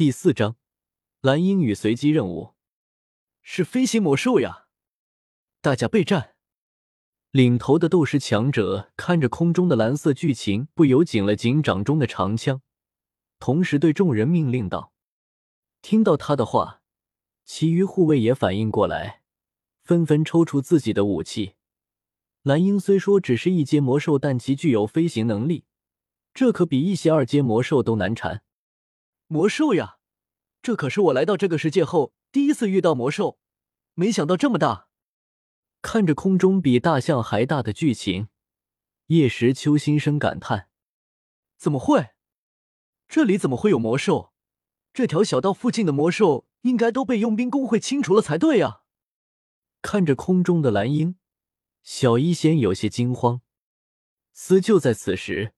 第四章，蓝鹰与随机任务是飞行魔兽呀！大家备战。领头的斗士强者看着空中的蓝色巨禽，不由紧了紧掌中的长枪，同时对众人命令道：“听到他的话，其余护卫也反应过来，纷纷抽出自己的武器。蓝鹰虽说只是一阶魔兽，但其具有飞行能力，这可比一些二阶魔兽都难缠。”魔兽呀，这可是我来到这个世界后第一次遇到魔兽，没想到这么大。看着空中比大象还大的巨禽，叶时秋心生感叹：怎么会？这里怎么会有魔兽？这条小道附近的魔兽应该都被佣兵工会清除了才对啊！看着空中的蓝鹰，小医仙有些惊慌。思就在此时，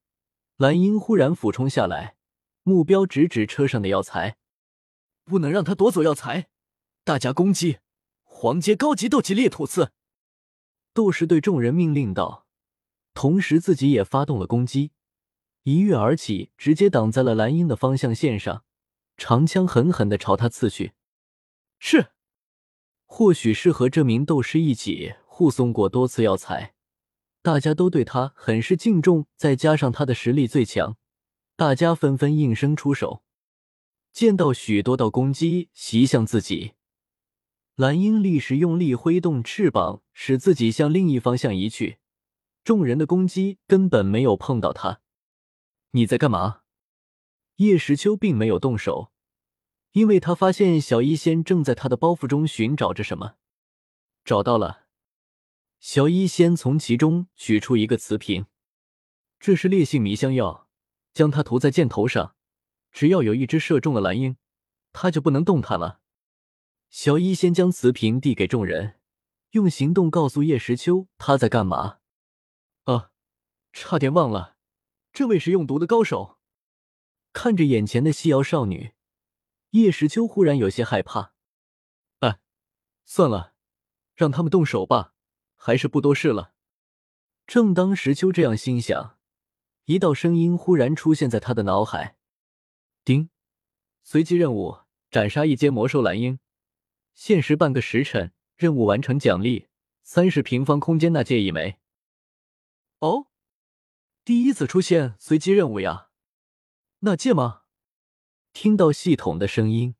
蓝鹰忽然俯冲下来。目标直指车上的药材，不能让他夺走药材！大家攻击黄阶高级斗气猎土刺！斗士对众人命令道，同时自己也发动了攻击，一跃而起，直接挡在了蓝鹰的方向线上，长枪狠狠的朝他刺去。是，或许是和这名斗士一起护送过多次药材，大家都对他很是敬重，再加上他的实力最强。大家纷纷应声出手，见到许多道攻击袭向自己，蓝鹰立时用力挥动翅膀，使自己向另一方向移去。众人的攻击根本没有碰到他。你在干嘛？叶时秋并没有动手，因为他发现小医仙正在他的包袱中寻找着什么。找到了，小医仙从其中取出一个瓷瓶，这是烈性迷香药。将它涂在箭头上，只要有一只射中了蓝鹰，它就不能动弹了。小一先将瓷瓶递给众人，用行动告诉叶时秋他在干嘛。啊，差点忘了，这位是用毒的高手。看着眼前的细瑶少女，叶时秋忽然有些害怕。哎，算了，让他们动手吧，还是不多事了。正当时秋这样心想。一道声音忽然出现在他的脑海：“叮，随机任务，斩杀一阶魔兽蓝鹰，限时半个时辰，任务完成奖励三十平方空间纳戒一枚。”哦，第一次出现随机任务呀？纳戒吗？听到系统的声音，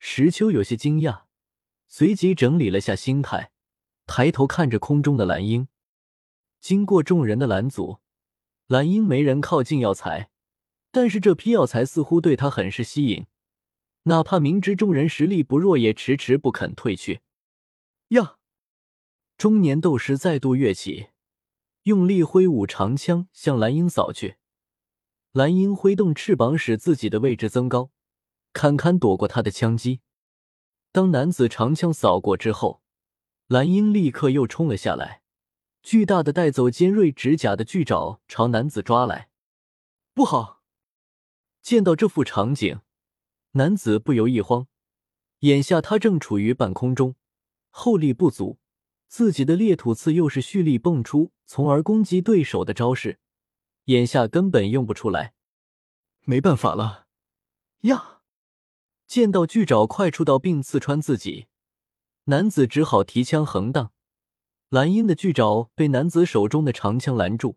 石秋有些惊讶，随即整理了下心态，抬头看着空中的蓝鹰。经过众人的拦阻。蓝鹰没人靠近药材，但是这批药材似乎对他很是吸引，哪怕明知众人实力不弱，也迟迟不肯退去。呀！中年斗士再度跃起，用力挥舞长枪向蓝鹰扫去。蓝鹰挥动翅膀，使自己的位置增高，堪堪躲过他的枪击。当男子长枪扫过之后，蓝鹰立刻又冲了下来。巨大的带走尖锐指甲的巨爪朝男子抓来，不好！见到这副场景，男子不由一慌。眼下他正处于半空中，后力不足，自己的裂土刺又是蓄力蹦出，从而攻击对手的招式，眼下根本用不出来。没办法了呀！见到巨爪快出到并刺穿自己，男子只好提枪横荡。蓝鹰的巨爪被男子手中的长枪拦住，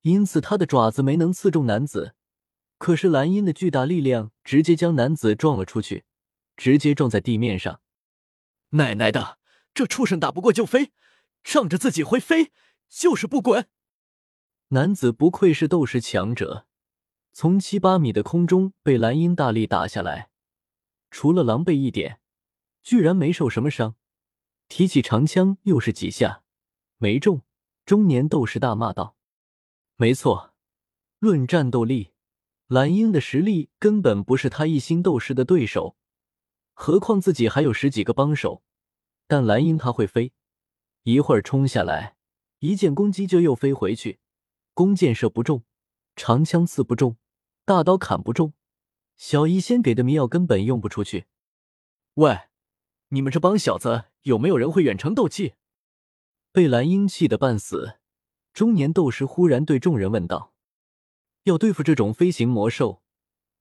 因此他的爪子没能刺中男子。可是蓝鹰的巨大力量直接将男子撞了出去，直接撞在地面上。奶奶的，这畜生打不过就飞，仗着自己会飞就是不滚！男子不愧是斗士强者，从七八米的空中被蓝鹰大力打下来，除了狼狈一点，居然没受什么伤。提起长枪，又是几下，没中。中年斗士大骂道：“没错，论战斗力，蓝鹰的实力根本不是他一星斗士的对手。何况自己还有十几个帮手。但蓝鹰他会飞，一会儿冲下来，一剑攻击就又飞回去。弓箭射不中，长枪刺不中，大刀砍不中。小医仙给的迷药根本用不出去。喂，你们这帮小子！”有没有人会远程斗技？被蓝鹰气得半死，中年斗士忽然对众人问道：“要对付这种飞行魔兽，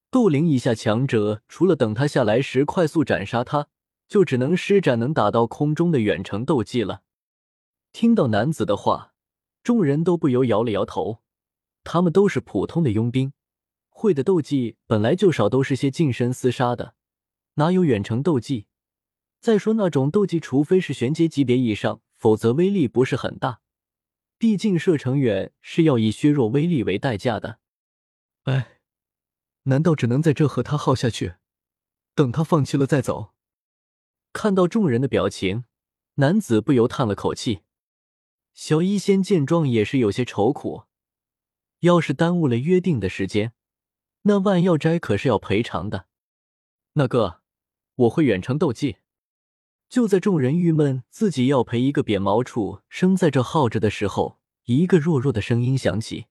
斗灵以下强者，除了等他下来时快速斩杀他，就只能施展能打到空中的远程斗技了。听到男子的话，众人都不由摇了摇头。他们都是普通的佣兵，会的斗技本来就少，都是些近身厮杀的，哪有远程斗技？再说那种斗技，除非是玄阶级别以上，否则威力不是很大。毕竟射程远是要以削弱威力为代价的。哎，难道只能在这和他耗下去，等他放弃了再走？看到众人的表情，男子不由叹了口气。小医仙见状也是有些愁苦，要是耽误了约定的时间，那万药斋可是要赔偿的。那个，我会远程斗技。就在众人郁闷自己要陪一个扁毛畜生在这耗着的时候，一个弱弱的声音响起。